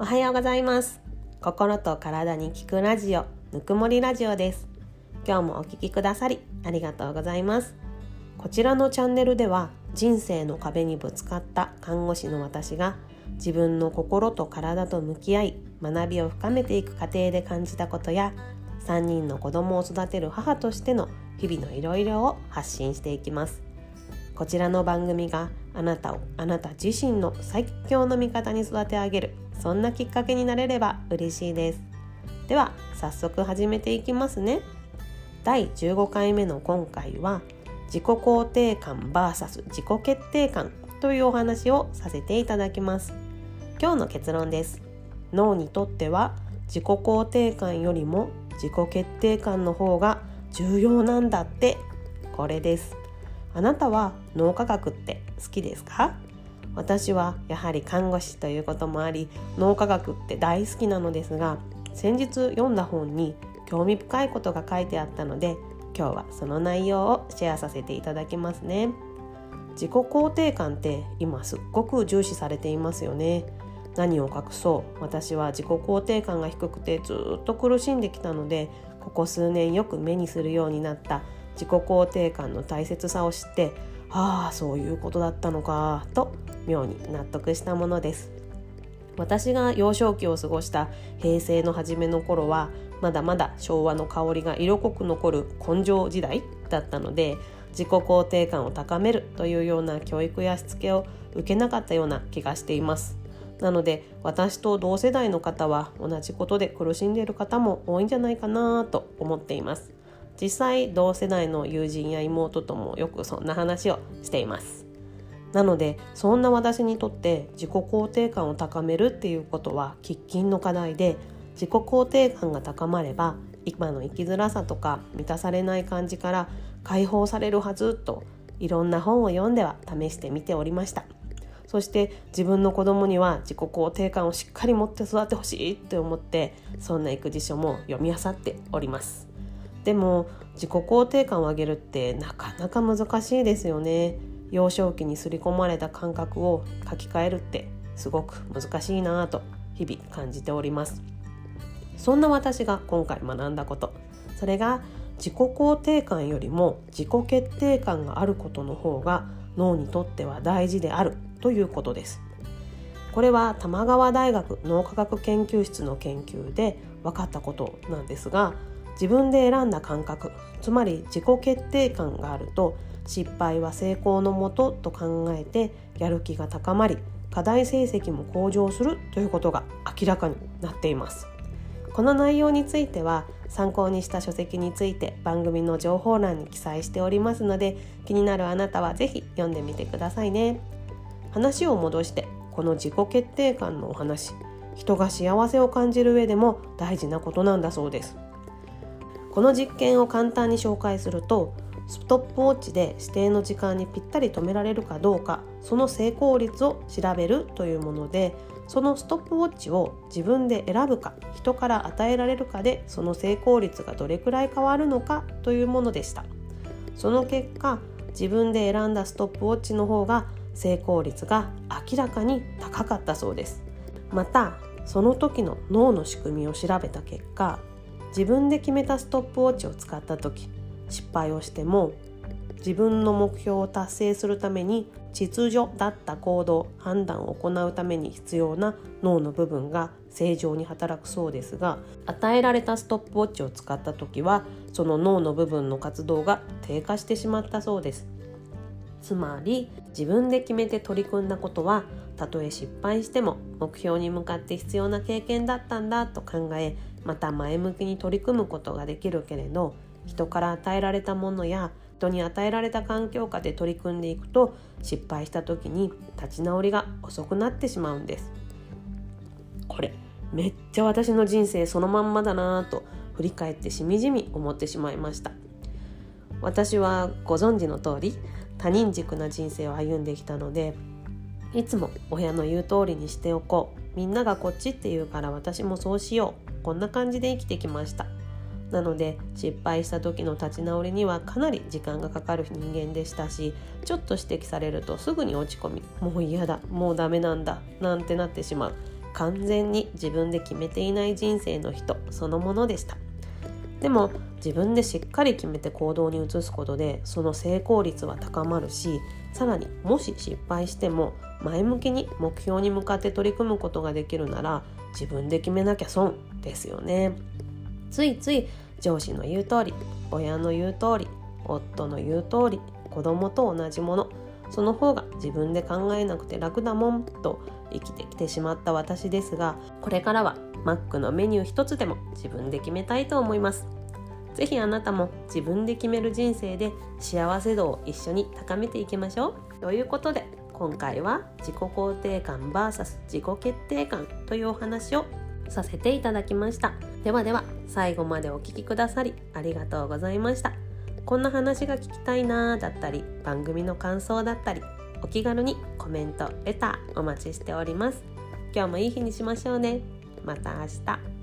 おはようございます。心と体に効くラジオぬくもりラジオです。今日もお聞きくださりありがとうございます。こちらのチャンネルでは人生の壁にぶつかった看護師の私が自分の心と体と向き合い学びを深めていく過程で感じたことや3人の子供を育てる母としての日々のいろいろを発信していきます。こちらの番組があなたをあなた自身の最強の味方に育て上げるそんなきっかけになれれば嬉しいです。では早速始めていきますね。第15回目の今回は自己肯定感 VS 自己決定感というお話をさせていただきます。今日の結論です。脳にとっては自己肯定感よりも自己決定感の方が重要なんだって。これです。あなたは脳科学って好きですか？私はやはり看護師ということもあり脳科学って大好きなのですが先日読んだ本に興味深いことが書いてあったので今日はその内容をシェアさせていただきますね。自己肯定感って今すっごく重視されていますよね。何を隠そう？私は自己肯定感が低くてずっと苦しんできたのでここ数年よく目にするようになった。自己肯定感の大切さを知ってああそういうことだったのかと妙に納得したものです。私が幼少期を過ごした平成の初めの頃はまだまだ昭和の香りが色濃く残る根性時代だったので自己肯定感を高めるというような教育やしつけを受けなかったような気がしています。なので私と同世代の方は同じことで苦しんでいる方も多いんじゃないかなと思っています。実際同世代の友人や妹ともよくそんな話をしています。なのでそんな私にとって自己肯定感を高めるっていうことは喫緊の課題で自己肯定感が高まれば今の生きづらさとか満たされない感じから解放されるはずといろんな本を読んでは試してみておりました。そして自分の子供には自己肯定感をしっかり持って育ってほしいって思ってそんな育児書も読み漁っております。でも自己肯定感を上げるってなかなか難しいですよね。幼少期に刷り込まれた感覚を書き換えるってすごく難しいなぁと日々感じております。そんな私が今回学んだこと。それが自己肯定感よりも自己決定感があることの方が脳にとっては大事であるということです。これは玉川大学脳科学研究室の研究で分かったことなんですが自分で選んだ感覚つまり自己決定感があると失敗は成功のもとと考えてやる気が高まり課題成績も向上するということが明らかになっています。この内容については参考にした書籍について番組の情報欄に記載しておりますので気になるあなたは是非読んでみてくださいね。話を戻してこの自己決定感のお話人が幸せを感じる上でも大事なことなんだそうです。この実験を簡単に紹介するとストップウォッチで指定の時間にぴったり止められるかどうかその成功率を調べるというものでそのストップウォッチを自分で選ぶか人から与えられるかでその成功率がどれくらい変わるのかというものでした。その結果自分で選んだストップウォッチの方が成功率が明らかに高かったそうです。またその時の脳の仕組みを調べた結果自分で決めたストップウォッチを使った時失敗をしても自分の目標を達成するために秩序だった行動判断を行うために必要な脳の部分が正常に働くそうですが与えられたストップウォッチを使った時はその脳の部分の活動が低下してしまったそうです。つまり自分で決めて取り組んだことはたとえ失敗しても目標に向かって必要な経験だったんだと考えまた前向きに取り組むことができるけれど人から与えられたものや人に与えられた環境下で取り組んでいくと失敗した時に立ち直りが遅くなってしまうんです。これめっちゃ私の人生そのまんまだなぁと振り返ってしみじみ思ってしまいました。私はご存知の通り他人軸な人生を歩んできたのでいつも親の言う通りにしておこう。みんながこっちって言うから私もそうしよう。こんな感じで生きてきました。なので失敗した時の立ち直りにはかなり時間がかかる人間でしたしちょっと指摘されるとすぐに落ち込みもう嫌だもうダメなんだなんてなってしまう。完全に自分で決めていない人生の人そのものでした。でも自分でしっかり決めて行動に移すことでその成功率は高まるしさらにもし失敗しても前向きに目標に向かって取り組むことができるなら自分で決めなきゃ損ですよね。ついつい上司の言う通り親の言う通り夫の言う通り子供と同じものその方が自分で考えなくて楽だもんと生きてきてしまった私ですがこれからはマックのメニュー一つでも自分で決めたいと思います。是非あなたも自分で決める人生で幸せ度を一緒に高めていきましょう。ということで今回は自己肯定感 VS 自己決定感というお話をさせていただきました。ではでは最後までお聴きくださりありがとうございました。こんな話が聞きたいなーだったり番組の感想だったりお気軽にコメントレターお待ちしております。今日もいい日にしましょうね。また明日。